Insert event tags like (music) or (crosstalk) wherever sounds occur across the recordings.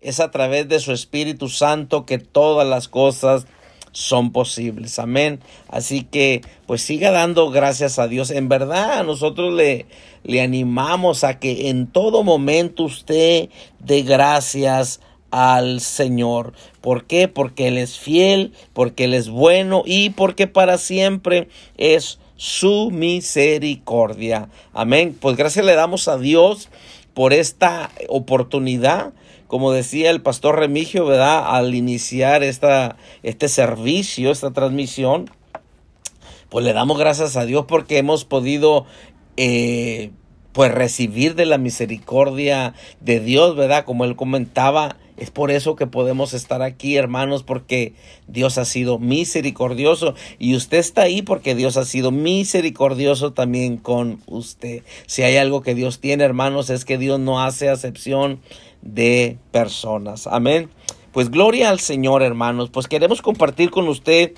es a través de su Espíritu Santo que todas las cosas son posibles. Amén. Así que pues siga dando gracias a Dios. En verdad, nosotros le, le animamos a que en todo momento usted dé gracias al Señor. ¿Por qué? Porque Él es fiel, porque Él es bueno y porque para siempre es su misericordia. Amén. Pues gracias le damos a Dios por esta oportunidad como decía el pastor Remigio, ¿verdad? Al iniciar esta, este servicio, esta transmisión, pues le damos gracias a Dios porque hemos podido, eh, pues recibir de la misericordia de Dios, ¿verdad? Como él comentaba, es por eso que podemos estar aquí, hermanos, porque Dios ha sido misericordioso y usted está ahí porque Dios ha sido misericordioso también con usted. Si hay algo que Dios tiene, hermanos, es que Dios no hace acepción de personas. Amén. Pues gloria al Señor, hermanos. Pues queremos compartir con usted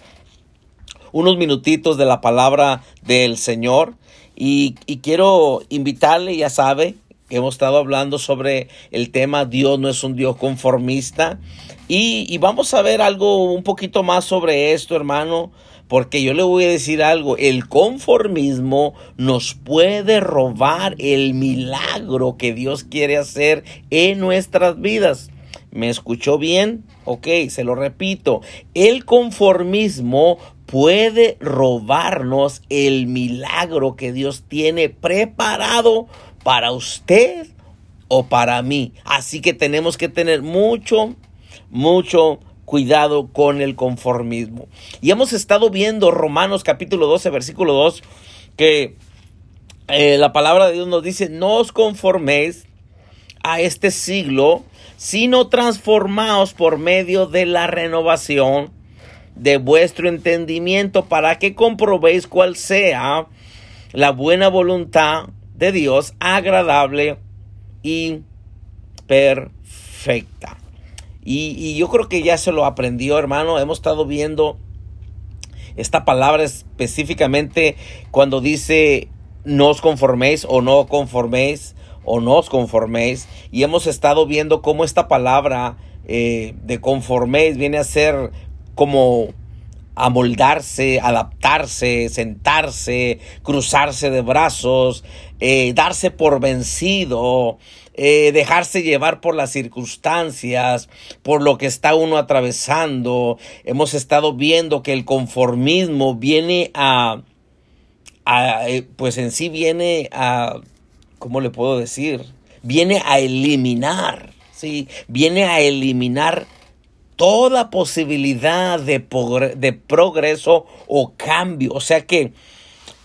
unos minutitos de la palabra del Señor. Y, quiero invitarle, ya sabe, que hemos estado hablando sobre el tema Dios no es un Dios conformista. Y, y vamos a ver algo un poquito más sobre esto, hermano porque yo le voy a decir algo, el conformismo nos puede robar el milagro que Dios quiere hacer en nuestras vidas. ¿Me escuchó bien? Ok, se lo repito. El conformismo puede robarnos el milagro que Dios tiene preparado para usted o para mí. Así que tenemos que tener mucho, mucho cuidado con el conformismo. Y hemos estado viendo Romanos capítulo 12, versículo 2, que eh, la palabra de Dios nos dice, no os conforméis a este siglo, sino transformaos por medio de la renovación de vuestro entendimiento para que comprobéis cuál sea la buena voluntad de Dios, agradable y perfecta. Y, yo creo que ya se lo aprendió, hermano. Hemos estado viendo esta palabra específicamente cuando dice no os conforméis o no conforméis o no os conforméis. Y hemos estado viendo cómo esta palabra eh, de conforméis viene a ser como amoldarse, adaptarse, sentarse, cruzarse de brazos, eh, darse por vencido, eh, dejarse llevar por las circunstancias, por lo que está uno atravesando. Hemos estado viendo que el conformismo viene a, eh, pues en sí viene a, ¿cómo le puedo decir? Viene a eliminar, ¿sí? Viene a eliminar toda posibilidad de, de progreso o cambio. O sea que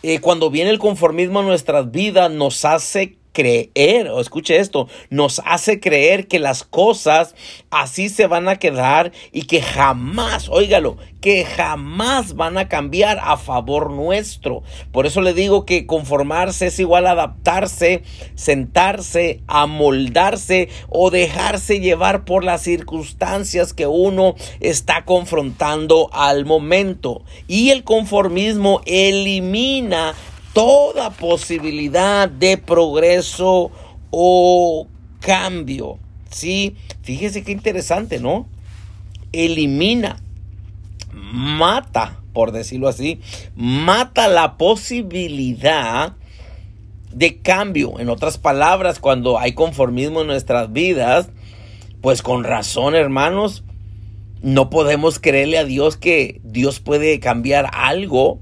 eh, cuando viene el conformismo a nuestras vidas nos hace creer, o escuche esto, nos hace creer que las cosas así se van a quedar y que jamás, óigalo, que jamás van a cambiar a favor nuestro. Por eso le digo que conformarse es igual a adaptarse, sentarse, amoldarse o dejarse llevar por las circunstancias que uno está confrontando al momento. Y el conformismo elimina toda posibilidad de progreso o cambio. Sí, fíjese qué interesante, ¿no? Elimina, mata, por decirlo así, mata la posibilidad de cambio. En otras palabras, cuando hay conformismo en nuestras vidas, pues con razón, hermanos, no podemos creerle a Dios que Dios puede cambiar algo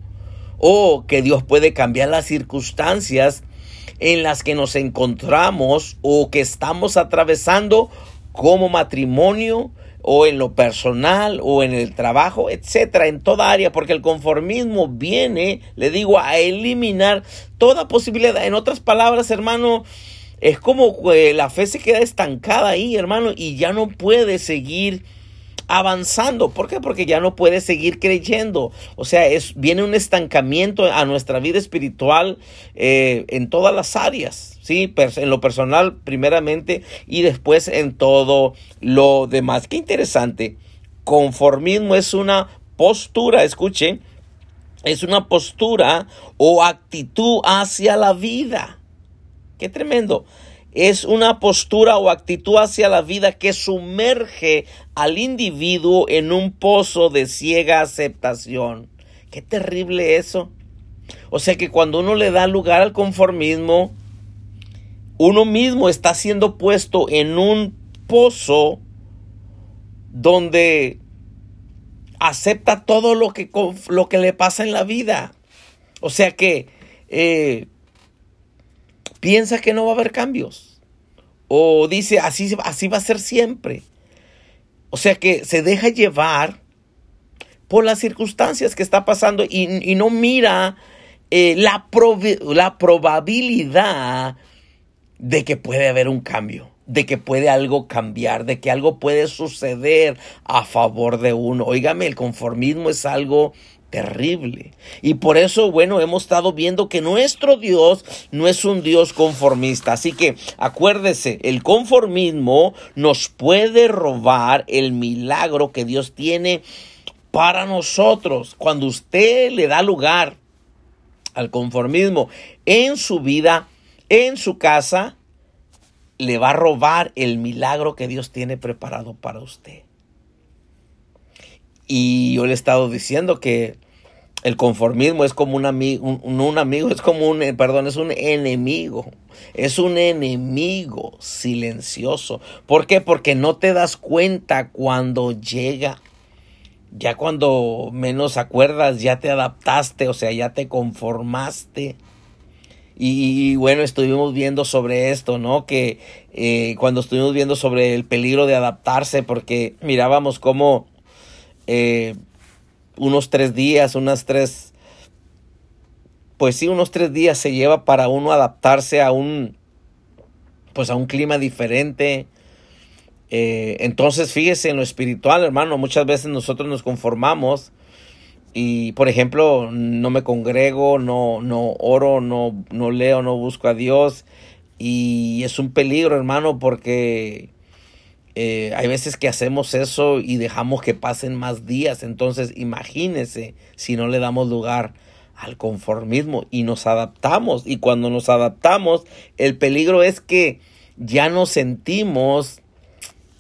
o que Dios puede cambiar las circunstancias en las que nos encontramos o que estamos atravesando como matrimonio o en lo personal o en el trabajo, etcétera, en toda área, porque el conformismo viene, le digo, a eliminar toda posibilidad. En otras palabras, hermano, es como que la fe se queda estancada ahí, hermano, y ya no puede seguir avanzando. ¿Por qué? Porque ya no puede seguir creyendo. O sea, es, viene un estancamiento a nuestra vida espiritual eh, en todas las áreas. Sí, en lo personal primeramente y después en todo lo demás. Qué interesante. Conformismo es una postura, escuche, es una postura o actitud hacia la vida. Qué tremendo. Es una postura o actitud hacia la vida que sumerge al individuo en un pozo de ciega aceptación. Qué terrible eso. O sea que cuando uno le da lugar al conformismo, uno mismo está siendo puesto en un pozo donde acepta todo lo que, lo que le pasa en la vida. O sea que eh, piensa que no va a haber cambios. O dice, así, así va a ser siempre. O sea que se deja llevar por las circunstancias que está pasando y, no mira eh, la, la probabilidad de que puede haber un cambio, de que puede algo cambiar, de que algo puede suceder a favor de uno. Óigame, el conformismo es algo terrible. Y por eso, bueno, hemos estado viendo que nuestro Dios no es un Dios conformista. Así que acuérdese, el conformismo nos puede robar el milagro que Dios tiene para nosotros. Cuando usted le da lugar al conformismo en su vida, en su casa, le va a robar el milagro que Dios tiene preparado para usted. Y yo le he estado diciendo que el conformismo es como un amigo, un, amigo, es como un, perdón, es un enemigo. Es un enemigo silencioso. ¿Por qué? Porque no te das cuenta cuando llega. Ya cuando menos acuerdas, ya te adaptaste, o sea, ya te conformaste. Y, bueno, estuvimos viendo sobre esto, ¿no? Que eh, cuando estuvimos viendo sobre el peligro de adaptarse, porque mirábamos cómo eh, unos tres días, unas tres, pues sí, unos tres días se lleva para uno adaptarse a un, pues a un clima diferente. Eh, entonces, fíjese en lo espiritual, hermano, muchas veces nosotros nos conformamos y por ejemplo no me congrego, no, no oro, no, no leo, no busco a Dios y es un peligro hermano porque eh, hay veces que hacemos eso y dejamos que pasen más días, entonces imagínese si no le damos lugar al conformismo y nos adaptamos. Y cuando nos adaptamos el peligro es que ya no sentimos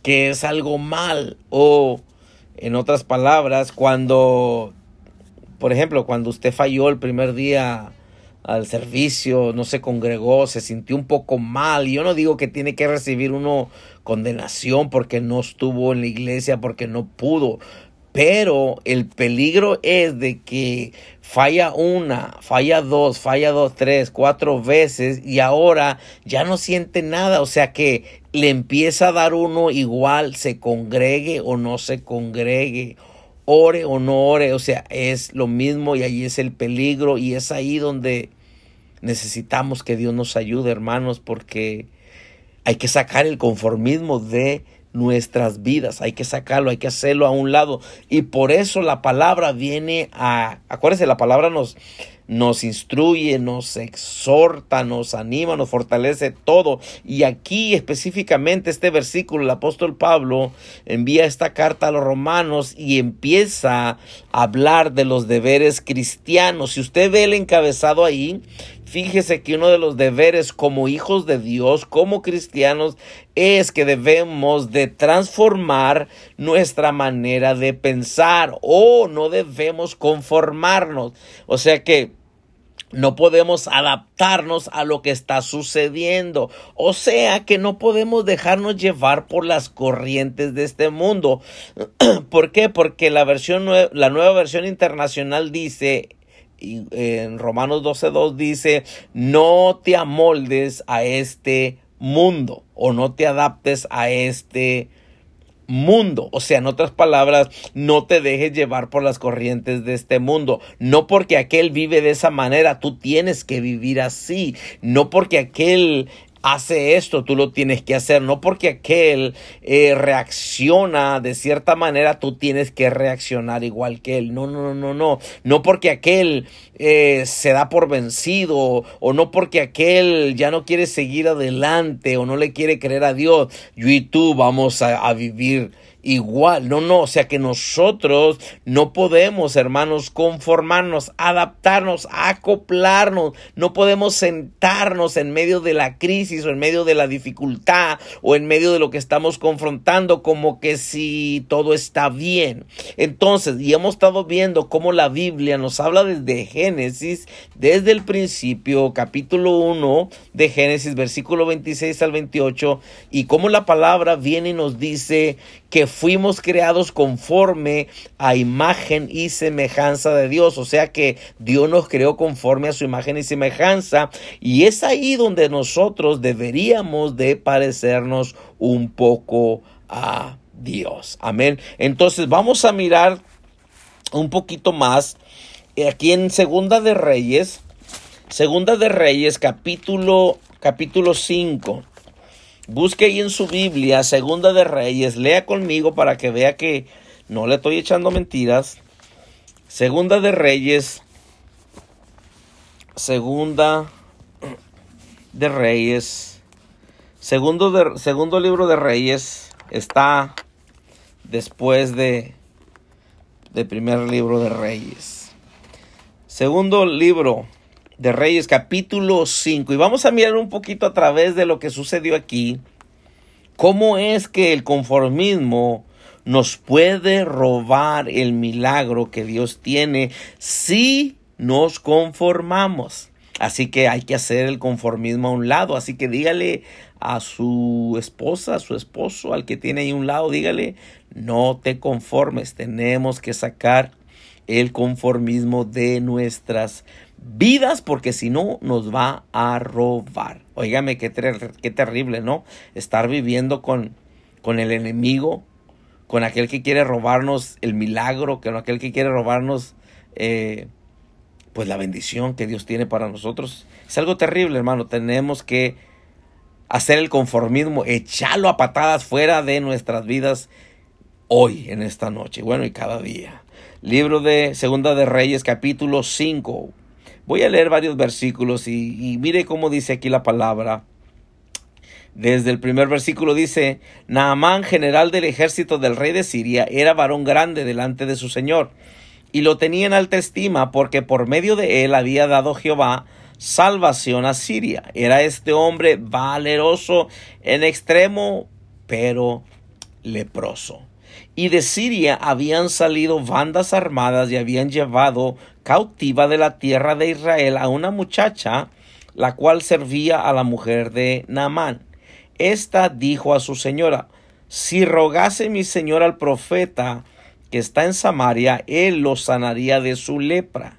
que es algo mal. O en otras palabras cuando por ejemplo, cuando usted falló el primer día al servicio, no se congregó, se sintió un poco mal. Yo no digo que tiene que recibir uno condenación porque no estuvo en la iglesia, porque no pudo. Pero el peligro es de que falla una, falla dos, falla dos, tres, cuatro veces y ahora ya no siente nada. O sea que le empieza a dar uno igual, se congregue o no se congregue ore o no ore, o sea, es lo mismo y ahí es el peligro y es ahí donde necesitamos que Dios nos ayude, hermanos, porque hay que sacar el conformismo de nuestras vidas, hay que sacarlo, hay que hacerlo a un lado y por eso la palabra viene a, acuérdense, la palabra nos nos instruye, nos exhorta, nos anima, nos fortalece todo. Y aquí específicamente este versículo, el apóstol Pablo envía esta carta a los romanos y empieza a hablar de los deberes cristianos. Si usted ve el encabezado ahí, Fíjese que uno de los deberes como hijos de Dios, como cristianos, es que debemos de transformar nuestra manera de pensar o no debemos conformarnos. O sea que no podemos adaptarnos a lo que está sucediendo. O sea que no podemos dejarnos llevar por las corrientes de este mundo. (clears throat) ¿Por qué? Porque la versión la nueva versión internacional dice en Romanos 12.2 dice, no te amoldes a este mundo o no te adaptes a este mundo. O sea, en otras palabras, no te dejes llevar por las corrientes de este mundo. No porque aquel vive de esa manera, tú tienes que vivir así. No porque aquel hace esto, tú lo tienes que hacer. No porque aquel eh, reacciona de cierta manera, tú tienes que reaccionar igual que él. No, no, no, no. No porque aquel eh, se da por vencido o no porque aquel ya no quiere seguir adelante o no le quiere creer a Dios. Yo y tú vamos a vivir igual. No, no, o sea que nosotros no podemos, hermanos, conformarnos, adaptarnos, acoplarnos. No podemos sentarnos en medio de la crisis o en medio de la dificultad o en medio de lo que estamos confrontando como que si todo está bien. Entonces, y hemos estado viendo cómo la Biblia nos habla desde Génesis, desde el principio, capítulo 1 de Génesis, versículo 26 al 28, y cómo la palabra viene y nos dice que fuimos creados conforme a imagen y semejanza de Dios. O sea que Dios nos creó conforme a su imagen y semejanza. Y es ahí donde nosotros deberíamos de parecernos un poco a Dios. Amén. Entonces vamos a mirar un poquito más aquí en Segunda de Reyes. Segunda de Reyes, capítulo, capítulo 5. Busque ahí en su Biblia, Segunda de Reyes, lea conmigo para que vea que no le estoy echando mentiras. Segunda de Reyes, Segunda de Reyes, segundo, de, segundo libro de Reyes está después de, de primer libro de Reyes. Segundo libro de Reyes capítulo 5 y vamos a mirar un poquito a través de lo que sucedió aquí, cómo es que el conformismo nos puede robar el milagro que Dios tiene si nos conformamos. Así que hay que hacer el conformismo a un lado. Así que dígale a su esposa, a su esposo, al que tiene ahí un lado, dígale, no te conformes. Tenemos que sacar el conformismo de nuestras porque si no nos va a robar. Óigame, qué, qué terrible, ¿no? Estar viviendo con, con el enemigo, con aquel que quiere robarnos el milagro, con aquel que quiere robarnos eh, pues la bendición que Dios tiene para nosotros. Es algo terrible, hermano. Tenemos que hacer el conformismo, echarlo a patadas fuera de nuestras vidas hoy, en esta noche, bueno, y cada día. Libro de Segunda de Reyes, capítulo 5. Voy a leer varios versículos y, mire cómo dice aquí la palabra. Desde el primer versículo dice, Naamán, general del ejército del rey de Siria, era varón grande delante de su señor, y lo tenía en alta estima porque por medio de él había dado Jehová salvación a Siria. Era este hombre valeroso en extremo, pero leproso. Y de Siria habían salido bandas armadas y habían llevado cautiva de la tierra de Israel a una muchacha, la cual servía a la mujer de Naamán. Esta dijo a su señora, si rogase mi señor al profeta que está en Samaria, él lo sanaría de su lepra.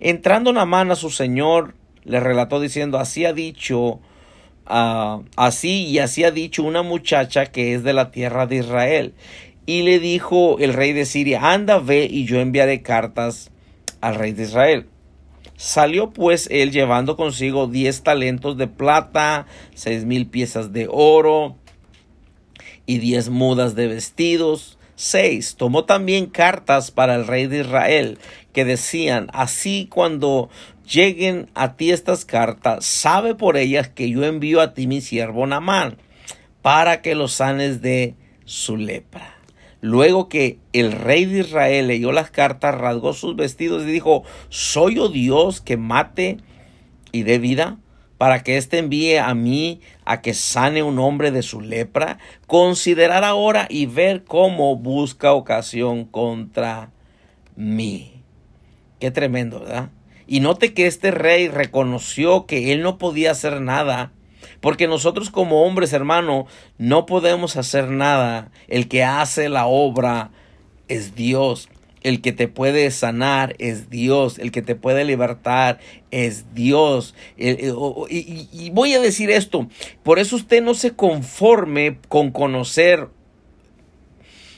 Entrando Naamán a su señor, le relató diciendo, así ha dicho, ah, así y así ha dicho una muchacha que es de la tierra de Israel. Y le dijo el rey de Siria, anda, ve y yo enviaré cartas al rey de Israel. Salió pues él llevando consigo diez talentos de plata, seis mil piezas de oro y diez mudas de vestidos. Seis. Tomó también cartas para el rey de Israel que decían, así cuando lleguen a ti estas cartas, sabe por ellas que yo envío a ti mi siervo Namán, para que los sanes de su lepra. Luego que el rey de Israel leyó las cartas, rasgó sus vestidos y dijo, ¿soy yo Dios que mate y dé vida? para que éste envíe a mí a que sane un hombre de su lepra, considerar ahora y ver cómo busca ocasión contra mí. Qué tremendo, ¿verdad? Y note que este rey reconoció que él no podía hacer nada porque nosotros como hombres, hermano, no podemos hacer nada. El que hace la obra es Dios. El que te puede sanar es Dios. El que te puede libertar es Dios. Y, voy a decir esto. Por eso usted no se conforme con conocer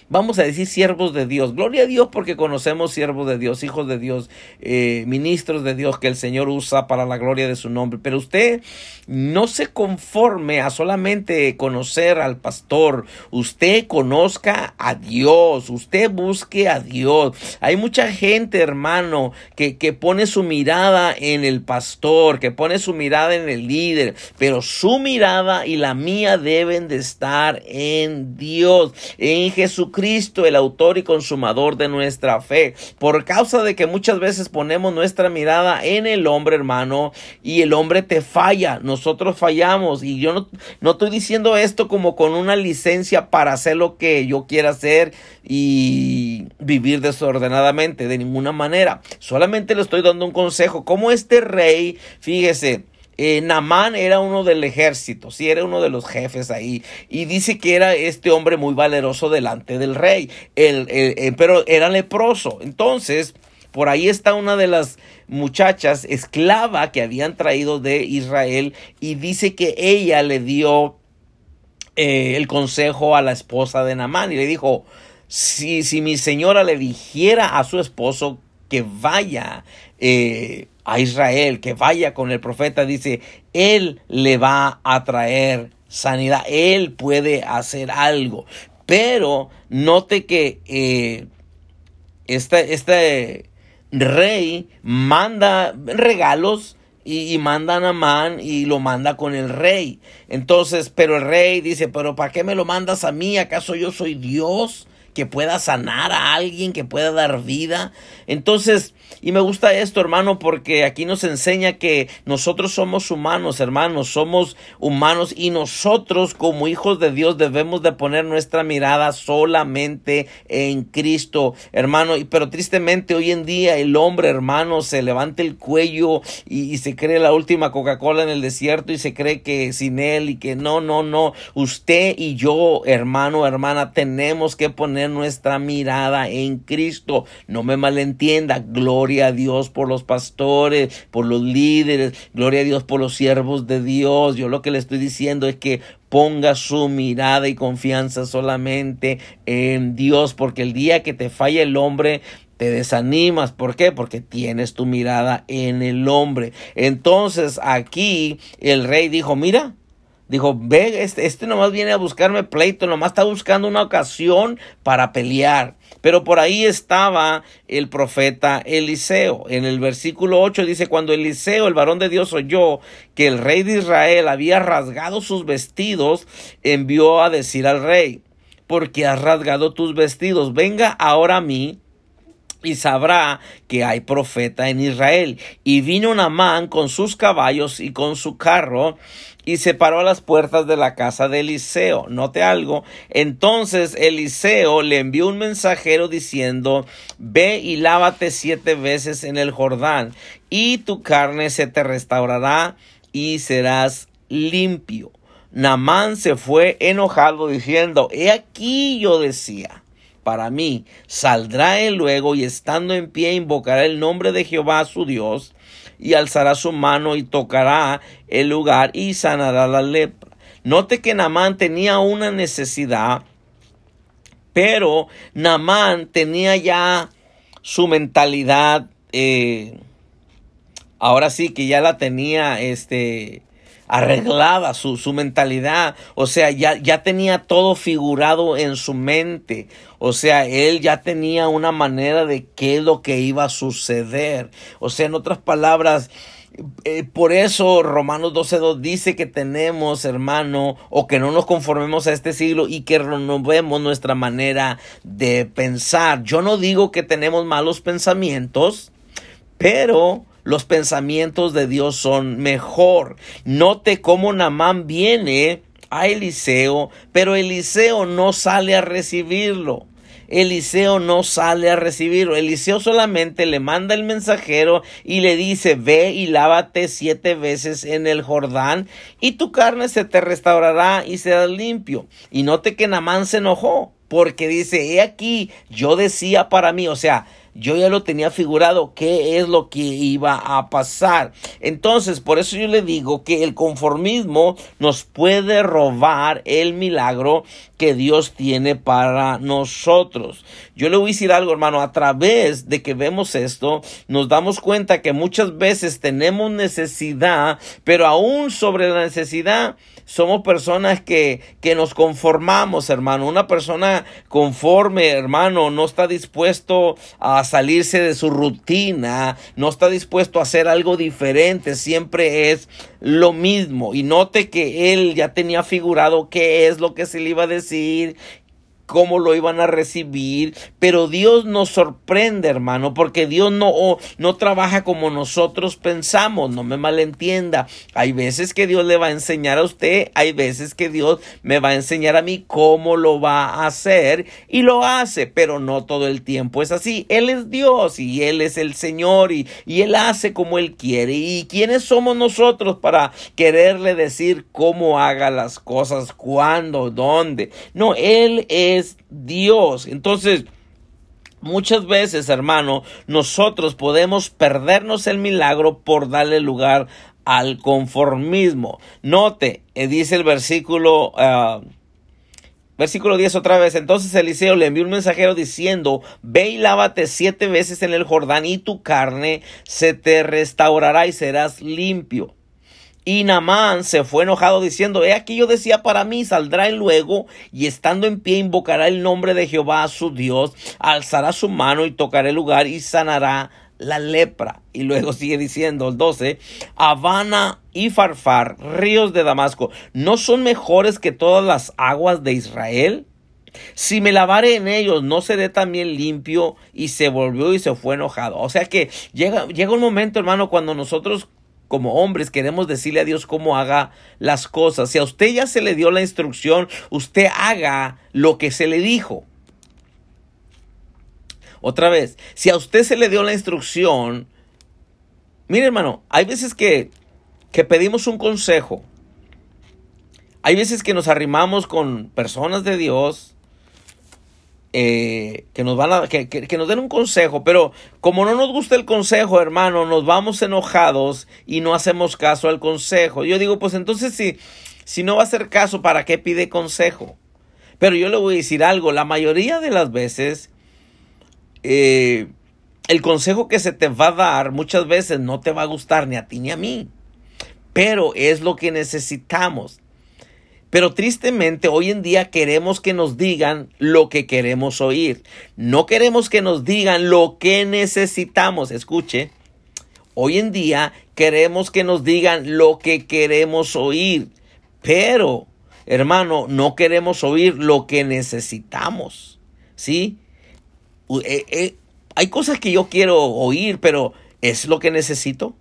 vamos a decir siervos de Dios. Gloria a Dios porque conocemos siervos de Dios, hijos de Dios, eh, ministros de Dios que el Señor usa para la gloria de su nombre. Pero usted no se conforme a solamente conocer al pastor. Usted conozca a Dios. Usted busque a Dios. Hay mucha gente, hermano, que, que pone su mirada en el pastor, que pone su mirada en el líder. Pero su mirada y la mía deben de estar en Dios, en Jesucristo Jesucristo, el autor y consumador de nuestra fe. Por causa de que muchas veces ponemos nuestra mirada en el hombre, hermano, y el hombre te falla, nosotros fallamos. Y yo no, no estoy diciendo esto como con una licencia para hacer lo que yo quiera hacer y vivir desordenadamente, de ninguna manera. Solamente le estoy dando un consejo. Como este rey, fíjese, eh, Namán era uno del ejército, sí, era uno de los jefes ahí. Y dice que era este hombre muy valeroso delante del rey, el, eh, pero era leproso. Entonces, por ahí está una de las muchachas esclava que habían traído de Israel y dice que ella le dio eh, el consejo a la esposa de Namán y le dijo, si, si mi señora le dijera a su esposo que vaya eh, a Israel, que vaya con el profeta, dice, él le va a traer sanidad, él puede hacer algo. Pero note que eh, este, este rey manda regalos y, manda a Namán y lo manda con el rey. Entonces, pero el rey dice, pero ¿para qué me lo mandas a mí? ¿Acaso yo soy Dios? que pueda sanar a alguien, que pueda dar vida. Entonces, y me gusta esto, hermano, porque aquí nos enseña que nosotros somos humanos, hermanos, somos humanos y nosotros como hijos de Dios debemos de poner nuestra mirada solamente en Cristo, hermano. Pero tristemente hoy en día el hombre, hermano, se levanta el cuello y, y se cree la última Coca-Cola en el desierto y se cree que sin él y que no, no, no. Usted y yo, hermano, hermana, tenemos que poner nuestra mirada en Cristo. No me malentienda. Gloria a Dios por los pastores, por los líderes. Gloria a Dios por los siervos de Dios. Yo lo que le estoy diciendo es que ponga su mirada y confianza solamente en Dios, porque el día que te falla el hombre, te desanimas. ¿Por qué? Porque tienes tu mirada en el hombre. Entonces aquí el rey dijo, mira, Dijo, ve, este, este nomás viene a buscarme pleito, nomás está buscando una ocasión para pelear. Pero por ahí estaba el profeta Eliseo. En el versículo 8 dice, cuando Eliseo, el varón de Dios, oyó que el rey de Israel había rasgado sus vestidos, envió a decir al rey, porque has rasgado tus vestidos, venga ahora a mí y sabrá que hay profeta en Israel. Y vino Namán con sus caballos y con su carro y se paró a las puertas de la casa de Eliseo. Note algo. Entonces Eliseo le envió un mensajero diciendo, ve y lávate siete veces en el Jordán, y tu carne se te restaurará y serás limpio. Namán se fue enojado diciendo, he aquí yo decía, para mí, saldrá él luego y estando en pie invocará el nombre de Jehová su Dios y alzará su mano y tocará el lugar y sanará la lepra. Note que Namán tenía una necesidad, pero Namán tenía ya su mentalidad, eh, ahora sí que ya la tenía, este, arreglada su, su mentalidad, o sea, ya, ya tenía todo figurado en su mente, o sea, él ya tenía una manera de qué es lo que iba a suceder, o sea, en otras palabras, eh, por eso Romanos 12.2 dice que tenemos, hermano, o que no nos conformemos a este siglo y que renovemos nuestra manera de pensar. Yo no digo que tenemos malos pensamientos, pero los pensamientos de Dios son mejor. Note cómo Namán viene a Eliseo, pero Eliseo no sale a recibirlo. Eliseo no sale a recibirlo. Eliseo solamente le manda el mensajero y le dice, ve y lávate siete veces en el Jordán y tu carne se te restaurará y serás limpio. Y note que Namán se enojó porque dice, he aquí, yo decía para mí, o sea, yo ya lo tenía figurado qué es lo que iba a pasar. Entonces, por eso yo le digo que el conformismo nos puede robar el milagro que Dios tiene para nosotros. Yo le voy a decir algo, hermano, a través de que vemos esto, nos damos cuenta que muchas veces tenemos necesidad, pero aún sobre la necesidad, somos personas que, que nos conformamos, hermano. Una persona conforme, hermano, no está dispuesto a salirse de su rutina, no está dispuesto a hacer algo diferente, siempre es lo mismo. Y note que él ya tenía figurado qué es lo que se le iba a decir, cómo lo iban a recibir, pero Dios nos sorprende, hermano, porque Dios no, no trabaja como nosotros pensamos, no me malentienda. Hay veces que Dios le va a enseñar a usted, hay veces que Dios me va a enseñar a mí cómo lo va a hacer y lo hace, pero no todo el tiempo es así. Él es Dios y Él es el Señor y, y Él hace como Él quiere. ¿Y quiénes somos nosotros para quererle decir cómo haga las cosas, cuándo, dónde? No, Él es Dios. Entonces, Muchas veces, hermano, nosotros podemos perdernos el milagro por darle lugar al conformismo. Note, eh, dice el versículo, uh, versículo 10 otra vez. Entonces Eliseo le envió un mensajero diciendo, ve y lávate siete veces en el Jordán y tu carne se te restaurará y serás limpio. Y Namán se fue enojado diciendo, he aquí yo decía para mí, saldrá él luego y estando en pie invocará el nombre de Jehová su Dios, alzará su mano y tocará el lugar y sanará la lepra. Y luego (laughs) sigue diciendo el 12, Habana y Farfar, ríos de Damasco, ¿no son mejores que todas las aguas de Israel? Si me lavare en ellos, no seré también limpio. Y se volvió y se fue enojado. O sea que llega, llega un momento, hermano, cuando nosotros como hombres queremos decirle a Dios cómo haga las cosas. Si a usted ya se le dio la instrucción, usted haga lo que se le dijo. Otra vez, si a usted se le dio la instrucción, mire hermano, hay veces que, que pedimos un consejo. Hay veces que nos arrimamos con personas de Dios eh, que nos van a, que, que, nos den un consejo, pero como no nos gusta el consejo, hermano, nos vamos enojados y no hacemos caso al consejo. Yo digo, pues entonces si, si no va a hacer caso, ¿para qué pide consejo? Pero yo le voy a decir algo, la mayoría de las veces, eh, el consejo que se te va a dar muchas veces no te va a gustar ni a ti ni a mí, pero es lo que necesitamos. Pero tristemente hoy en día queremos que nos digan lo que queremos oír. No queremos que nos digan lo que necesitamos. Escuche, hoy en día queremos que nos digan lo que queremos oír. Pero, hermano, no queremos oír lo que necesitamos. ¿Sí? Eh, eh, hay cosas que yo quiero oír, pero ¿es lo que necesito?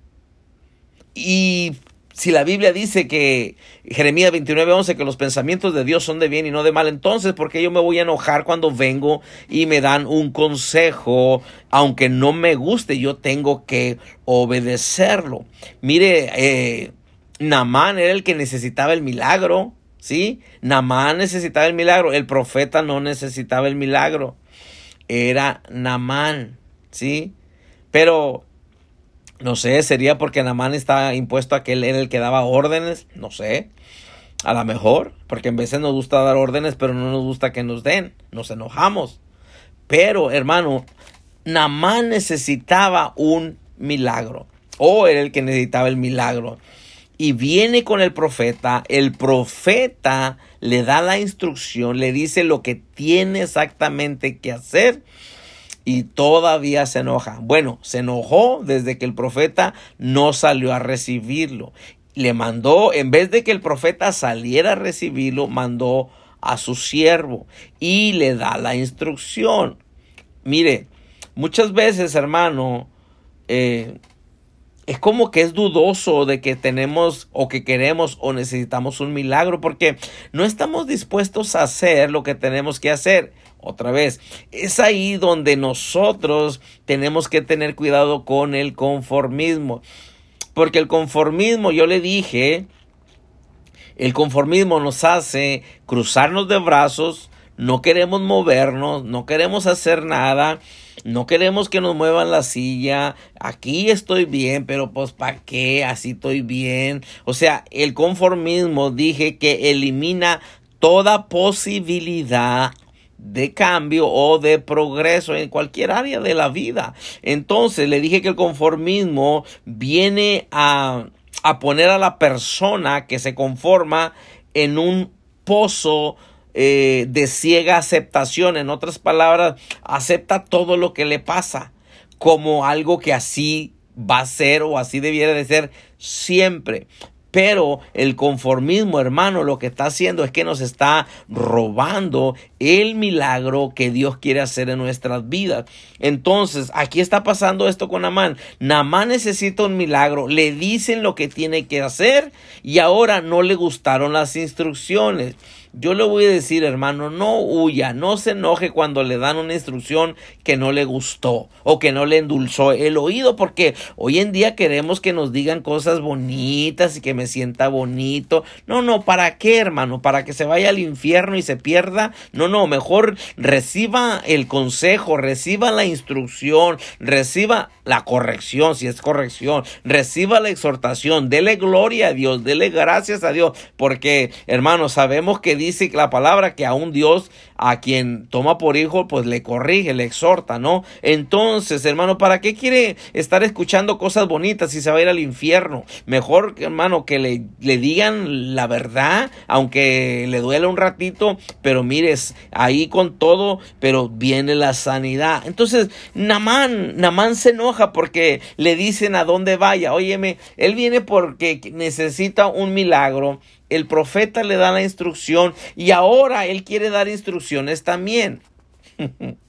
Y si la Biblia dice que Jeremías 29:11 que los pensamientos de Dios son de bien y no de mal, entonces ¿por qué yo me voy a enojar cuando vengo y me dan un consejo, aunque no me guste, yo tengo que obedecerlo? Mire, eh, Namán era el que necesitaba el milagro, ¿sí? Namán necesitaba el milagro, el profeta no necesitaba el milagro, era Namán, ¿sí? Pero no sé, sería porque Namán está impuesto a que él era el que daba órdenes, no sé. A lo mejor, porque en veces nos gusta dar órdenes, pero no nos gusta que nos den, nos enojamos. Pero, hermano, Namán necesitaba un milagro, o era el que necesitaba el milagro. Y viene con el profeta, el profeta le da la instrucción, le dice lo que tiene exactamente que hacer y todavía se enoja. Bueno, se enojó desde que el profeta no salió a recibirlo. Le mandó, en vez de que el profeta saliera a recibirlo, mandó a su siervo y le da la instrucción. Mire, muchas veces, hermano, eh, es como que es dudoso de que tenemos o que queremos o necesitamos un milagro porque no estamos dispuestos a hacer lo que tenemos que hacer. Otra vez, es ahí donde nosotros tenemos que tener cuidado con el conformismo. Porque el conformismo, yo le dije, el conformismo nos hace cruzarnos de brazos, no queremos movernos, no queremos hacer nada, no queremos que nos muevan la silla, aquí estoy bien, pero pues ¿para qué? Así estoy bien. O sea, el conformismo dije que elimina toda posibilidad de cambio o de progreso en cualquier área de la vida. Entonces le dije que el conformismo viene a, a poner a la persona que se conforma en un pozo eh, de ciega aceptación. En otras palabras, acepta todo lo que le pasa como algo que así va a ser o así debiera de ser siempre. Pero el conformismo, hermano, lo que está haciendo es que nos está robando el milagro que Dios quiere hacer en nuestras vidas. Entonces, aquí está pasando esto con Namán. Namán necesita un milagro, le dicen lo que tiene que hacer y ahora no le gustaron las instrucciones. Yo le voy a decir, hermano, no huya, no se enoje cuando le dan una instrucción que no le gustó o que no le endulzó el oído, porque hoy en día queremos que nos digan cosas bonitas y que me sienta bonito. No, no, ¿para qué, hermano? ¿Para que se vaya al infierno y se pierda? No, no, mejor reciba el consejo, reciba la instrucción, reciba la corrección, si es corrección, reciba la exhortación, dele gloria a Dios, dele gracias a Dios, porque, hermano, sabemos que dice la palabra que a un Dios a quien toma por hijo, pues le corrige, le exhorta, ¿no? Entonces, hermano, ¿para qué quiere estar escuchando cosas bonitas si se va a ir al infierno? Mejor, hermano, que le, le digan la verdad, aunque le duele un ratito, pero mires, ahí con todo, pero viene la sanidad. Entonces, Namán, Namán se enoja porque le dicen a dónde vaya. Óyeme, él viene porque necesita un milagro el profeta le da la instrucción y ahora él quiere dar instrucciones también. (laughs)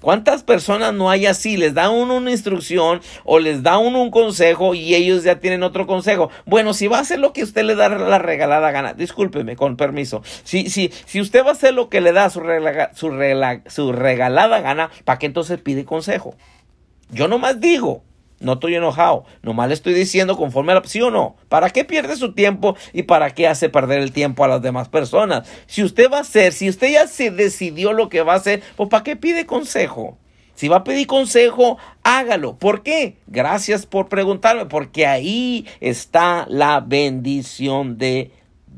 ¿Cuántas personas no hay así? Les da uno una instrucción o les da uno un consejo y ellos ya tienen otro consejo. Bueno, si va a hacer lo que usted le da la regalada gana, discúlpeme, con permiso. Si, si, si usted va a hacer lo que le da su, su, su regalada gana, ¿para qué entonces pide consejo? Yo nomás digo, no estoy enojado, nomás le estoy diciendo conforme a la sí o no. ¿Para qué pierde su tiempo y para qué hace perder el tiempo a las demás personas? Si usted va a hacer, si usted ya se decidió lo que va a hacer, pues ¿para qué pide consejo? Si va a pedir consejo, hágalo. ¿Por qué? Gracias por preguntarme, porque ahí está la bendición de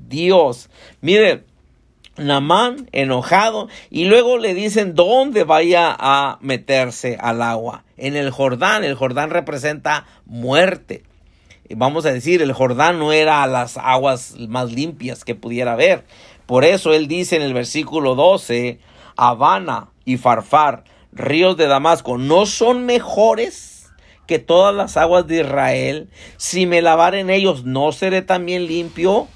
Dios. Mire, Namán enojado y luego le dicen dónde vaya a meterse al agua. En el Jordán, el Jordán representa muerte. Vamos a decir, el Jordán no era las aguas más limpias que pudiera haber. Por eso él dice en el versículo 12, Habana y Farfar, ríos de Damasco, ¿no son mejores que todas las aguas de Israel? Si me lavar en ellos, ¿no seré también limpio?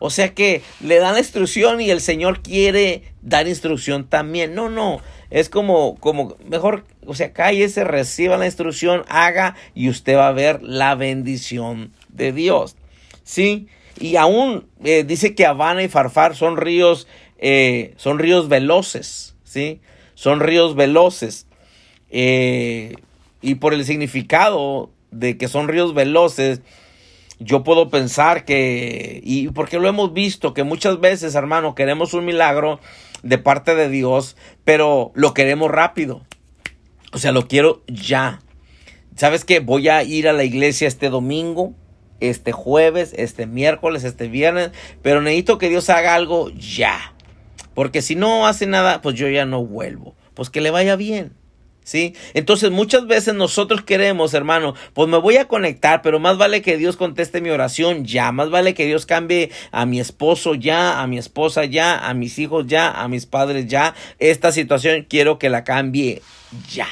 O sea que le dan la instrucción y el Señor quiere dar instrucción también. No, no. Es como, como, mejor, o sea, cállese, reciba la instrucción, haga y usted va a ver la bendición de Dios. ¿Sí? Y aún eh, dice que Habana y Farfar son ríos, eh, son ríos veloces. ¿Sí? Son ríos veloces. Eh, y por el significado de que son ríos veloces, yo puedo pensar que, y porque lo hemos visto, que muchas veces, hermano, queremos un milagro de parte de Dios, pero lo queremos rápido. O sea, lo quiero ya. ¿Sabes qué? Voy a ir a la iglesia este domingo, este jueves, este miércoles, este viernes, pero necesito que Dios haga algo ya. Porque si no hace nada, pues yo ya no vuelvo. Pues que le vaya bien. ¿Sí? Entonces muchas veces nosotros queremos, hermano, pues me voy a conectar, pero más vale que Dios conteste mi oración ya, más vale que Dios cambie a mi esposo ya, a mi esposa ya, a mis hijos ya, a mis padres ya. Esta situación quiero que la cambie ya.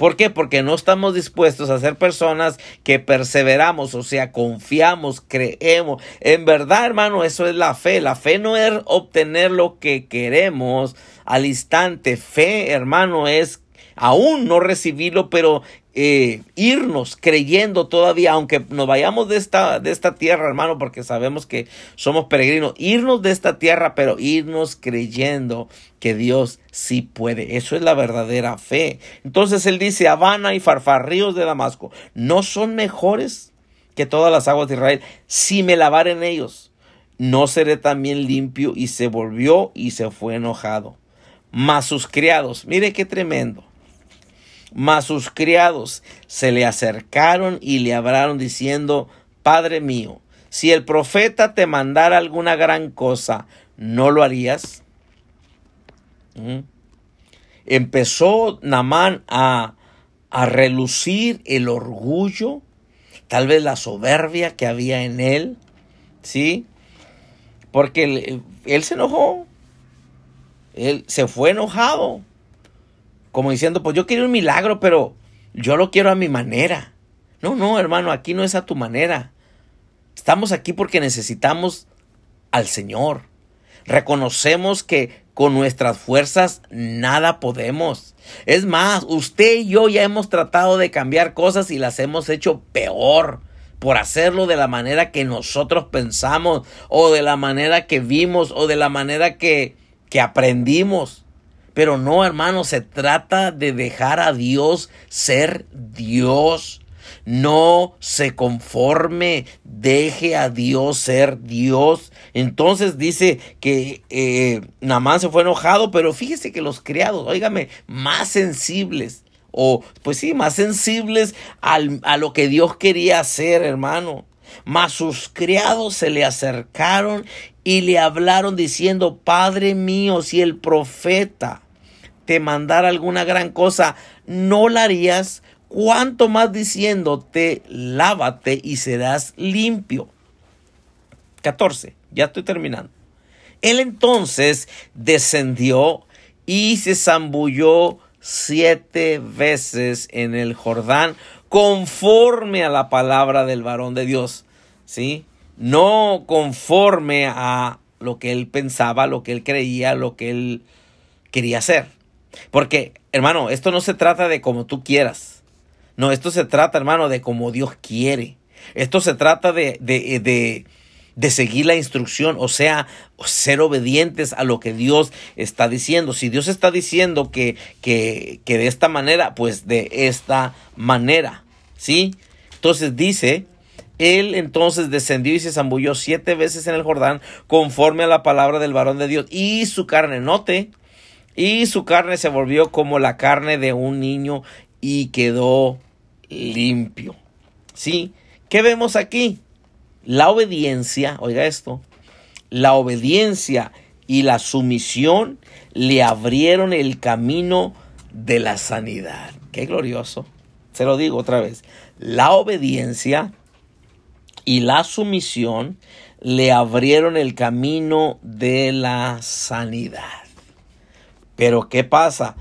¿Por qué? Porque no estamos dispuestos a ser personas que perseveramos, o sea, confiamos, creemos. En verdad, hermano, eso es la fe. La fe no es obtener lo que queremos al instante. Fe, hermano, es aún no recibirlo, pero eh, irnos creyendo todavía, aunque nos vayamos de esta, de esta tierra, hermano, porque sabemos que somos peregrinos, irnos de esta tierra, pero irnos creyendo que Dios sí puede. Eso es la verdadera fe. Entonces él dice, Habana y Farfarríos de Damasco, ¿no son mejores que todas las aguas de Israel si me lavar en ellos? No seré también limpio y se volvió y se fue enojado. Mas sus criados, mire qué tremendo mas sus criados se le acercaron y le hablaron diciendo, Padre mío, si el profeta te mandara alguna gran cosa, ¿no lo harías? ¿Mm? Empezó Namán a, a relucir el orgullo, tal vez la soberbia que había en él, ¿sí? Porque él, él se enojó, él se fue enojado como diciendo, pues yo quiero un milagro, pero yo lo quiero a mi manera. No, no, hermano, aquí no es a tu manera. Estamos aquí porque necesitamos al Señor. Reconocemos que con nuestras fuerzas nada podemos. Es más, usted y yo ya hemos tratado de cambiar cosas y las hemos hecho peor por hacerlo de la manera que nosotros pensamos o de la manera que vimos o de la manera que, que aprendimos. Pero no, hermano, se trata de dejar a Dios ser Dios. No se conforme, deje a Dios ser Dios. Entonces dice que eh, Namán se fue enojado, pero fíjese que los criados, óigame, más sensibles, o pues sí, más sensibles a lo que Dios quería hacer, hermano. Mas sus criados se le acercaron y le hablaron diciendo, Padre mío, si el profeta te mandara alguna gran cosa, ¿no la harías? cuánto más diciéndote, lávate y serás limpio. 14, ya estoy terminando. Él entonces descendió y se zambulló siete veces en el Jordán conforme a la palabra del varón de Dios. ¿Sí? No conforme a lo que él pensaba, lo que él creía, lo que él quería hacer. Porque, hermano, esto no se trata de como tú quieras. No, esto se trata, hermano, de como Dios quiere. Esto se trata de, de, de, seguir la instrucción, o sea, ser obedientes a lo que Dios está diciendo. Si Dios está diciendo que, que, que de esta manera, pues de esta manera, ¿sí? Entonces dice, él entonces descendió y se zambulló siete veces en el Jordán conforme a la palabra del varón de Dios. Y su carne, note, y su carne se volvió como la carne de un niño y quedó limpio. ¿Sí? ¿Qué vemos aquí? La obediencia, oiga esto, la obediencia y la sumisión le abrieron el camino de la sanidad. Qué glorioso. Se lo digo otra vez. La obediencia y la sumisión le abrieron el camino de la sanidad. Pero ¿qué pasa?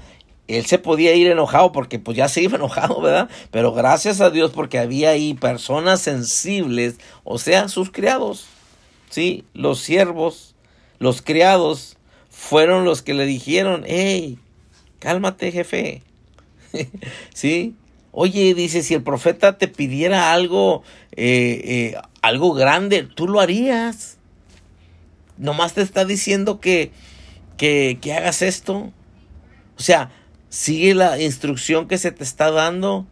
Él se podía ir enojado porque pues ya se iba (laughs) enojado, ¿verdad? Pero gracias a Dios porque había ahí personas sensibles, o sea, sus criados, ¿sí? Los siervos, los criados, fueron los que le dijeron, hey, cálmate jefe, (laughs) ¿sí? Oye, dice, si el profeta te pidiera algo, eh, eh, algo grande, tú lo harías. Nomás te está diciendo que, que, que hagas esto. O sea, Sigue la instrucción que se te está dando.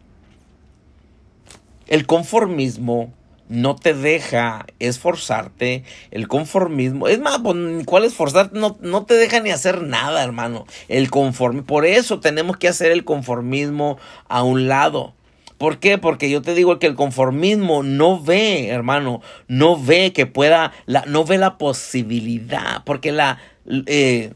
El conformismo no te deja esforzarte. El conformismo, es más, pues, ¿cuál esforzarte? No, no te deja ni hacer nada, hermano. El conformismo, por eso tenemos que hacer el conformismo a un lado. ¿Por qué? Porque yo te digo que el conformismo no ve, hermano, no ve que pueda, la, no ve la posibilidad, porque la, eh,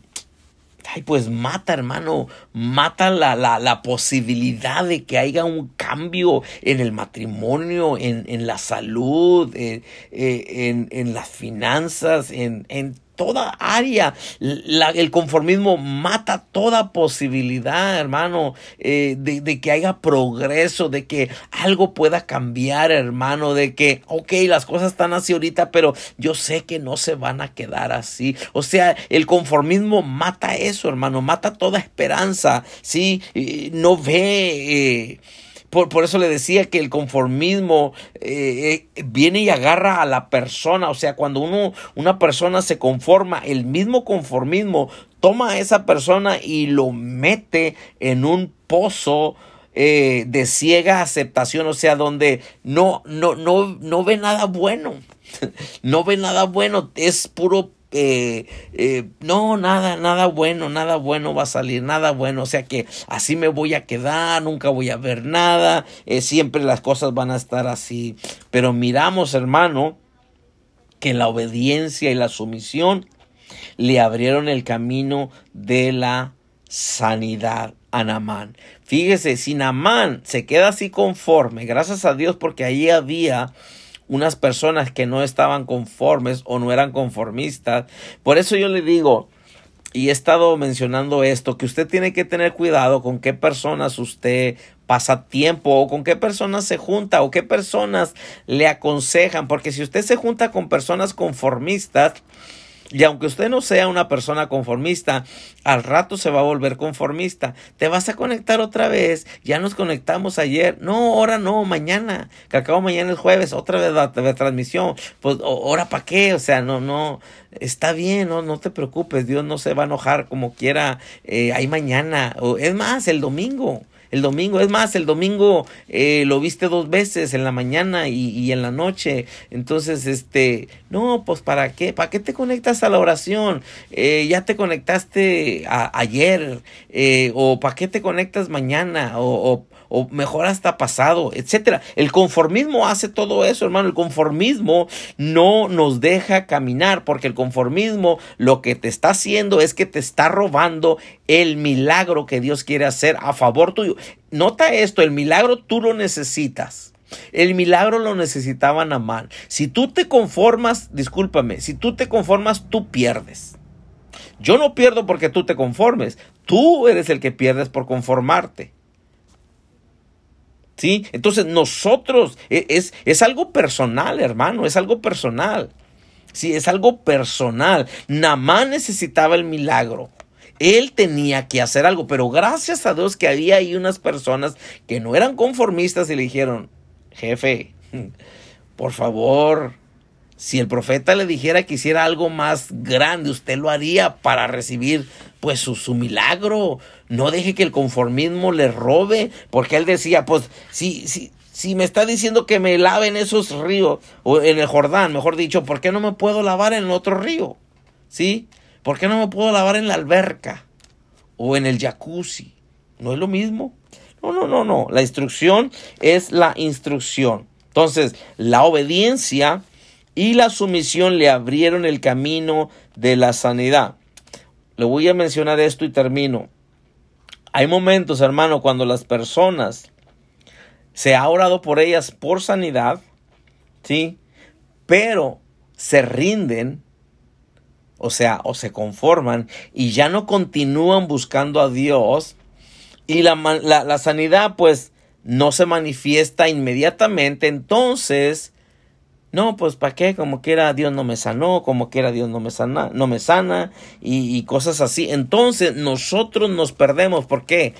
Ay, pues mata, hermano, mata la, la, la, posibilidad de que haya un cambio en el matrimonio, en, en la salud, en, eh, en, en las finanzas, en, en toda área. el conformismo mata toda posibilidad, hermano, eh, de, que haya progreso, de que algo pueda cambiar, hermano, de que, ok, las cosas están así ahorita, pero yo sé que no se van a quedar así. O sea, el conformismo mata eso, hermano, mata toda esperanza, ¿sí? no ve... Eh, por, eso le decía que el conformismo eh, eh, viene y agarra a la persona. O sea, cuando uno, una persona se conforma, el mismo conformismo toma a esa persona y lo mete en un pozo eh, de ciega aceptación. O sea, donde no, no, no, no ve nada bueno. (laughs) no ve nada bueno. Es puro eh, no, nada, nada bueno, nada bueno va a salir, nada bueno, o sea que así me voy a quedar, nunca voy a ver nada, eh, siempre las cosas van a estar así. Pero miramos, hermano, que la obediencia y la sumisión le abrieron el camino de la sanidad a Namán. Fíjese, si Namán se queda así conforme, gracias a Dios porque ahí había unas personas que no estaban conformes o no eran conformistas. Por eso yo le digo, y he estado mencionando esto, que usted tiene que tener cuidado con qué personas usted pasa tiempo o con qué personas se junta o qué personas le aconsejan. Porque si usted se junta con personas conformistas, y aunque usted no sea una persona conformista, al rato se va a volver conformista. Te vas a conectar otra vez. Ya nos conectamos ayer. No, ahora no, mañana. Que acabo mañana es jueves. Otra vez la, transmisión. Pues, ¿ahora para qué? O sea, no, no. Está bien, no, no te preocupes. Dios no se va a enojar como quiera. Eh, hay mañana. O, es más, el domingo el domingo. Es más, el domingo eh, lo viste dos veces, en la mañana y, en la noche. Entonces, este, no, pues ¿para qué? ¿Para qué te conectas a la oración? Eh, ya te conectaste ayer. Eh, o ¿para qué te conectas mañana? O o mejor hasta pasado, etcétera. El conformismo hace todo eso, hermano. El conformismo no nos deja caminar porque el conformismo lo que te está haciendo es que te está robando el milagro que Dios quiere hacer a favor tuyo. Nota esto, el milagro tú lo necesitas. El milagro lo necesitaba Namán. Si tú te conformas, discúlpame, si tú te conformas, tú pierdes. Yo no pierdo porque tú te conformes. Tú eres el que pierdes por conformarte. ¿Sí? Entonces nosotros, e, es, es algo personal, hermano, es algo personal. Sí, es algo personal. Namán necesitaba el milagro. Él tenía que hacer algo, pero gracias a Dios que había ahí unas personas que no eran conformistas y le dijeron, jefe, (laughs) por favor, si el profeta le dijera que hiciera algo más grande, usted lo haría para recibir pues su, su, milagro. No deje que el conformismo le robe, porque él decía, pues si, si, si me está diciendo que me lave en esos ríos, o en el Jordán, mejor dicho, ¿por qué no me puedo lavar en otro río? ¿Sí? ¿Por qué no me puedo lavar en la alberca o en el jacuzzi? ¿No es lo mismo? No, no, no, no. La instrucción es la instrucción. Entonces, la obediencia y la sumisión le abrieron el camino de la sanidad. Le voy a mencionar esto y termino. Hay momentos, hermano, cuando las personas se ha orado por ellas por sanidad, ¿sí? Pero se rinden, o sea, o se conforman y ya no continúan buscando a Dios y la, la, la sanidad pues no se manifiesta inmediatamente, entonces no, pues ¿para qué? Como quiera Dios no me sanó, como quiera Dios no me sana, no me sana y, cosas así. Entonces nosotros nos perdemos. ¿Por qué?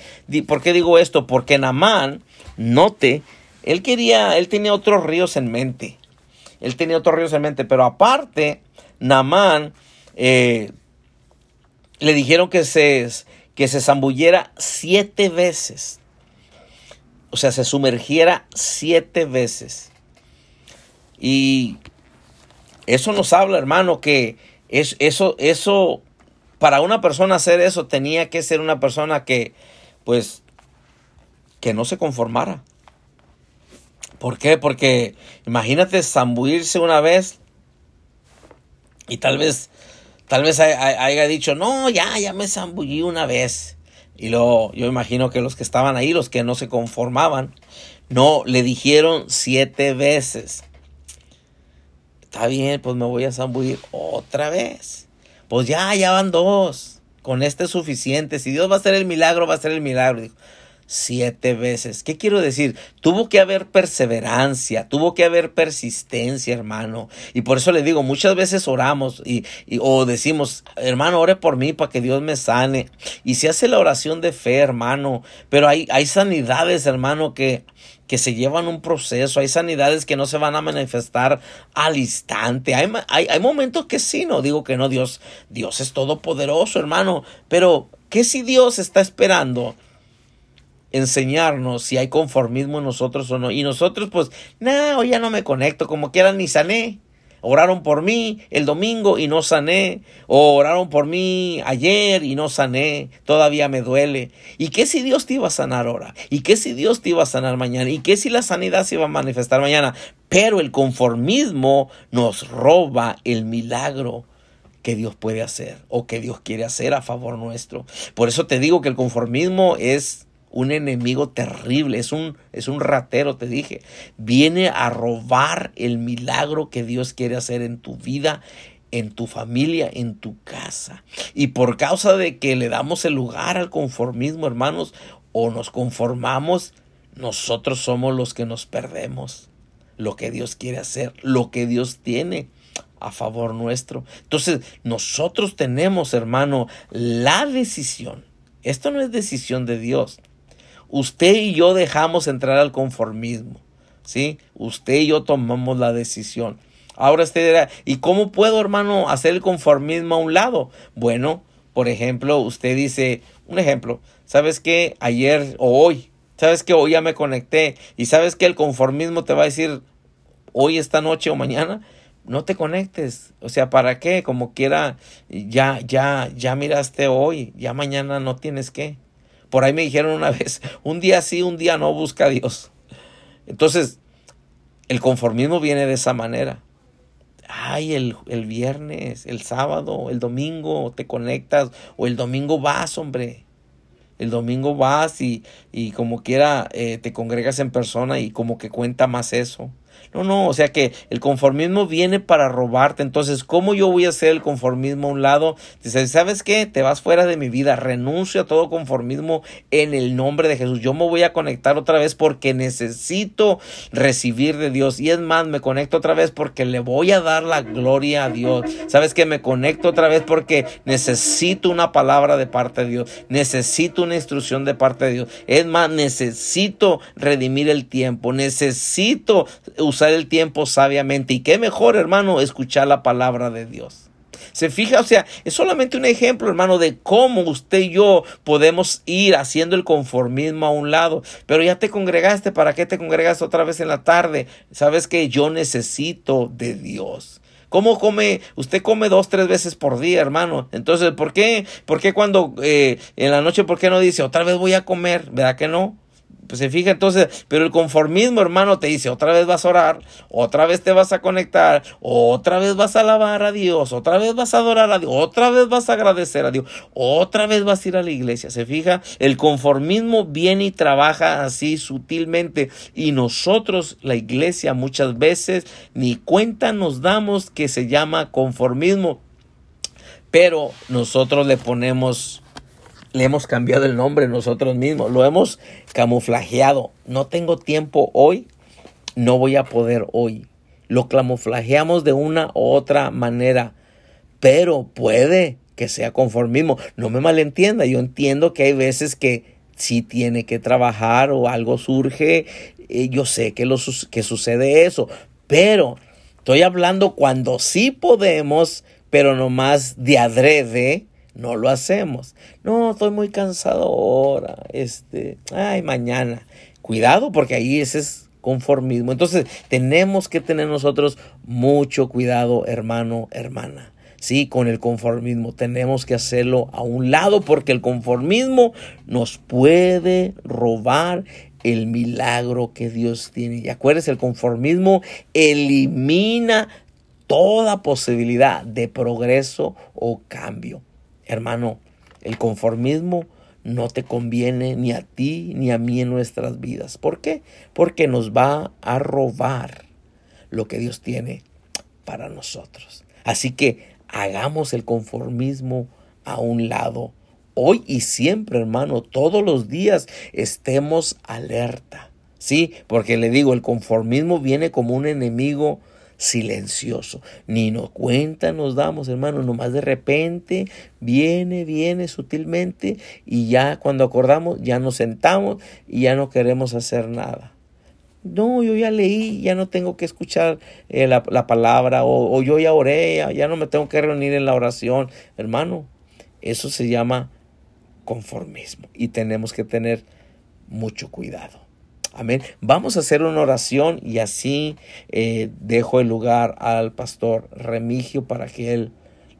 ¿Por qué digo esto? Porque Namán, note, él quería, él tenía otros ríos en mente. Él tenía otros ríos en mente, pero aparte, Namán eh, le dijeron que se, que se zambullera siete veces. O sea, se sumergiera siete veces. Y eso nos habla, hermano, que es, eso, eso, para una persona hacer eso tenía que ser una persona que, pues, que no se conformara. ¿Por qué? Porque imagínate zambuirse una vez y tal vez, tal vez haya dicho, no, ya, ya me zambullí una vez. Y luego yo imagino que los que estaban ahí, los que no se conformaban, no, le dijeron siete veces. Está bien, pues me voy a zambullir otra vez. Pues ya, ya van dos. Con este es suficiente. Si Dios va a hacer el milagro, va a hacer el milagro. Dijo, siete veces. ¿Qué quiero decir? Tuvo que haber perseverancia, tuvo que haber persistencia, hermano. Y por eso le digo, muchas veces oramos y, o decimos, hermano, ore por mí para que Dios me sane. Y se hace la oración de fe, hermano. Pero hay, hay sanidades, hermano, que que se llevan un proceso, hay sanidades que no se van a manifestar al instante, hay, hay, momentos que sí, no digo que no, Dios, Dios es todopoderoso, hermano, pero ¿qué si Dios está esperando? enseñarnos si hay conformismo en nosotros o no. Y nosotros, pues, no, ya no me conecto, como quieran ni sané. Oraron por mí el domingo y no sané. O oraron por mí ayer y no sané. Todavía me duele. ¿Y qué si Dios te iba a sanar ahora? ¿Y qué si Dios te iba a sanar mañana? ¿Y qué si la sanidad se iba a manifestar mañana? Pero el conformismo nos roba el milagro que Dios puede hacer o que Dios quiere hacer a favor nuestro. Por eso te digo que el conformismo es un enemigo terrible, es un, es un ratero, te dije. Viene a robar el milagro que Dios quiere hacer en tu vida, en tu familia, en tu casa. Y por causa de que le damos el lugar al conformismo, hermanos, o nos conformamos, nosotros somos los que nos perdemos lo que Dios quiere hacer, lo que Dios tiene a favor nuestro. Entonces, nosotros tenemos, hermano, la decisión. Esto no es decisión de Dios. Usted y yo dejamos entrar al conformismo. ¿Sí? Usted y yo tomamos la decisión. Ahora usted dirá, ¿y cómo puedo, hermano, hacer el conformismo a un lado? Bueno, por ejemplo, usted dice, un ejemplo, ¿sabes qué? Ayer o hoy, ¿sabes qué? Hoy ya me conecté y ¿sabes que El conformismo te va a decir, hoy, esta noche o mañana, no te conectes. O sea, ¿para qué? Como quiera, ya, ya, ya miraste hoy, ya mañana no tienes que. Por ahí me dijeron una (laughs) vez, un día sí, un día no, busca a Dios. Entonces, el conformismo viene de esa manera ay, el, el, viernes, el sábado, el domingo te conectas o el domingo vas, hombre. El domingo vas y, y como quiera eh, te congregas en persona y como que cuenta más eso. No, no, o sea que el conformismo viene para robarte. Entonces, ¿cómo yo voy a hacer el conformismo a un lado? Dice, ¿sabes qué? Te vas fuera de mi vida. Renuncio a todo conformismo en el nombre de Jesús. Yo me voy a conectar otra vez porque necesito recibir de Dios. Y es más, me conecto otra vez porque le voy a dar la gloria a Dios. ¿Sabes qué? Me conecto otra vez porque necesito una palabra de parte de Dios. Necesito una instrucción de parte de Dios. Es más, necesito redimir el tiempo. Necesito usar el tiempo sabiamente. Y qué mejor, hermano, escuchar la palabra de Dios. Se fija, o sea, es solamente un ejemplo, hermano, de cómo usted y yo podemos ir haciendo el conformismo a un lado. Pero ya te congregaste, ¿para qué te congregas otra vez en la tarde? Sabes que yo necesito de Dios. ¿Cómo come? Usted come dos, tres veces por día, hermano. Entonces, ¿por qué? ¿Por qué cuando eh, en la noche, por qué no dice otra vez voy a comer? ¿Verdad que no? Pues se fija entonces, pero el conformismo, hermano, te dice, otra vez vas a orar, otra vez te vas a conectar, otra vez vas a alabar a Dios, otra vez vas a adorar a Dios, otra vez vas a agradecer a Dios, otra vez vas a ir a la iglesia. Se fija, el conformismo viene y trabaja así sutilmente y nosotros, la iglesia, muchas veces ni cuenta nos damos que se llama conformismo, pero nosotros le ponemos le hemos cambiado el nombre nosotros mismos, lo hemos camuflajeado. No tengo tiempo hoy, no voy a poder hoy. Lo camuflajeamos de una u otra manera, pero puede que sea conformismo. No me malentienda, yo entiendo que hay veces que sí tiene que trabajar o algo surge, eh, yo sé que, lo, que sucede eso, pero estoy hablando cuando sí podemos, pero nomás de adrede, no lo hacemos. No, estoy muy cansado ahora. Este, ay, mañana. Cuidado porque ahí ese es conformismo. Entonces, tenemos que tener nosotros mucho cuidado, hermano, hermana. Sí, con el conformismo tenemos que hacerlo a un lado porque el conformismo nos puede robar el milagro que Dios tiene. Y acuérdense, el conformismo elimina toda posibilidad de progreso o cambio. Hermano, el conformismo no te conviene ni a ti ni a mí en nuestras vidas. ¿Por qué? Porque nos va a robar lo que Dios tiene para nosotros. Así que hagamos el conformismo a un lado. Hoy y siempre, hermano, todos los días estemos alerta. Sí, porque le digo, el conformismo viene como un enemigo silencioso. Ni nos cuenta nos damos, hermano, nomás de repente viene, viene sutilmente y ya cuando acordamos ya nos sentamos y ya no queremos hacer nada. No, yo ya leí, ya no tengo que escuchar eh, la, palabra o, yo ya oré, ya no me tengo que reunir en la oración. Hermano, eso se llama conformismo y tenemos que tener mucho cuidado. Amén. Vamos a hacer una oración y así eh, dejo el lugar al pastor Remigio para que él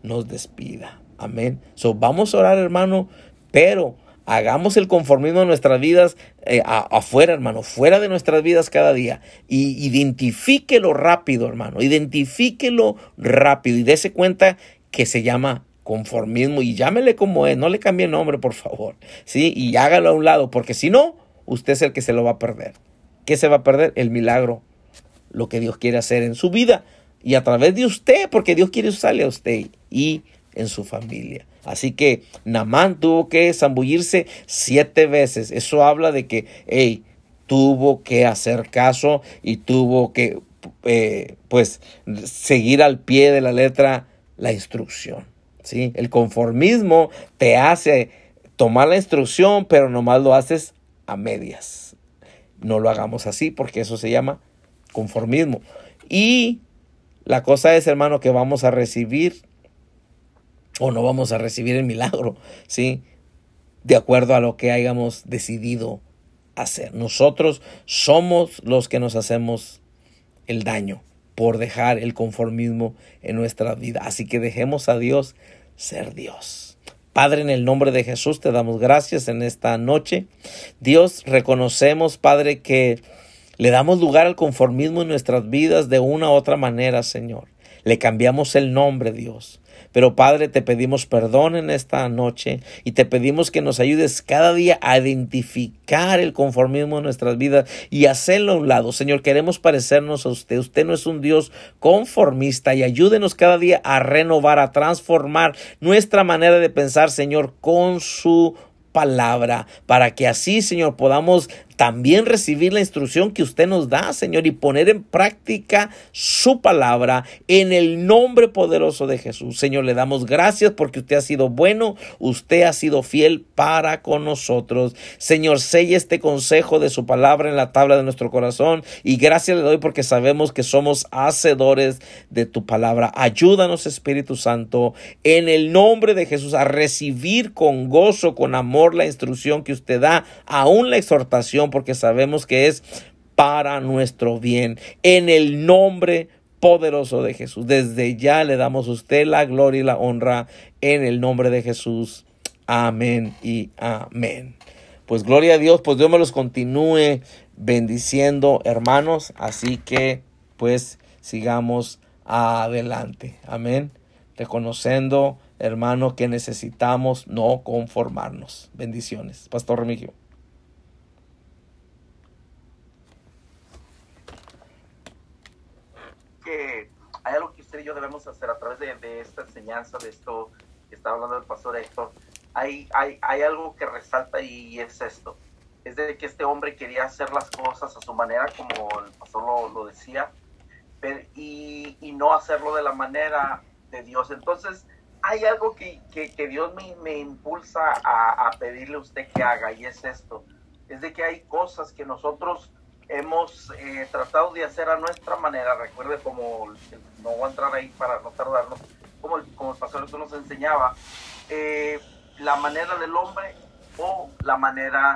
nos despida. Amén. So, vamos a orar, hermano, pero hagamos el conformismo de nuestras vidas eh, afuera, hermano, fuera de nuestras vidas cada día. Y identifíquelo rápido, hermano. Identifíquelo rápido y dése cuenta que se llama conformismo y llámele como es, no le cambie nombre, por favor. Sí, y hágalo a un lado, porque si no, usted es el que se lo va a perder. ¿Qué se va a perder? El milagro, lo que Dios quiere hacer en su vida y a través de usted, porque Dios quiere usarle a usted y en su familia. Así que Namán tuvo que zambullirse siete veces. Eso habla de que, hey, tuvo que hacer caso y tuvo que eh, pues seguir al pie de la letra la instrucción. ¿sí? El conformismo te hace tomar la instrucción, pero nomás lo haces a medias. No lo hagamos así porque eso se llama conformismo. Y la cosa es, hermano, que vamos a recibir o no vamos a recibir el milagro, ¿sí? De acuerdo a lo que hayamos decidido hacer. Nosotros somos los que nos hacemos el daño por dejar el conformismo en nuestra vida. Así que dejemos a Dios ser Dios. Padre, en el nombre de Jesús te damos gracias en esta noche. Dios, reconocemos, Padre, que le damos lugar al conformismo en nuestras vidas de una u otra manera, Señor. Le cambiamos el nombre, Dios. Pero Padre, te pedimos perdón en esta noche y te pedimos que nos ayudes cada día a identificar el conformismo en nuestras vidas y hacerlo a un lado. Señor, queremos parecernos a usted. Usted no es un Dios conformista y ayúdenos cada día a renovar, a transformar nuestra manera de pensar, Señor, con su palabra, para que así, Señor, podamos también recibir la instrucción que usted nos da, Señor, y poner en práctica su palabra en el nombre poderoso de Jesús. Señor, le damos gracias porque usted ha sido bueno, usted ha sido fiel para con nosotros. Señor, sella este consejo de su palabra en la tabla de nuestro corazón y gracias le doy porque sabemos que somos hacedores de tu palabra. Ayúdanos, Espíritu Santo, en el nombre de Jesús a recibir con gozo, con amor, la instrucción que usted da, aún la exhortación, porque sabemos que es para nuestro bien. En el nombre poderoso de Jesús. Desde ya le damos a usted la gloria y la honra en el nombre de Jesús. Amén y amén. Pues gloria a Dios, pues Dios me los continúe bendiciendo, hermanos. Así que, pues, sigamos adelante. Amén. Reconociendo hermano, que necesitamos no conformarnos. Bendiciones. Pastor Remigio. Que hay algo que usted yo debemos hacer a través de, esta enseñanza, de esto que está hablando el pastor Héctor. Hay, hay, hay algo que resalta y es esto. Es de que este hombre quería hacer las cosas a su manera, como el pastor lo, lo decía, y, y no hacerlo de la manera de Dios. Entonces, hay algo que, Dios me, impulsa a, pedirle a usted que haga y es esto. Es de que hay cosas que nosotros hemos eh, tratado de hacer a nuestra manera. Recuerde como, no voy a entrar ahí para no tardarnos, como el, como el pastor nos enseñaba, eh, la manera del hombre o la manera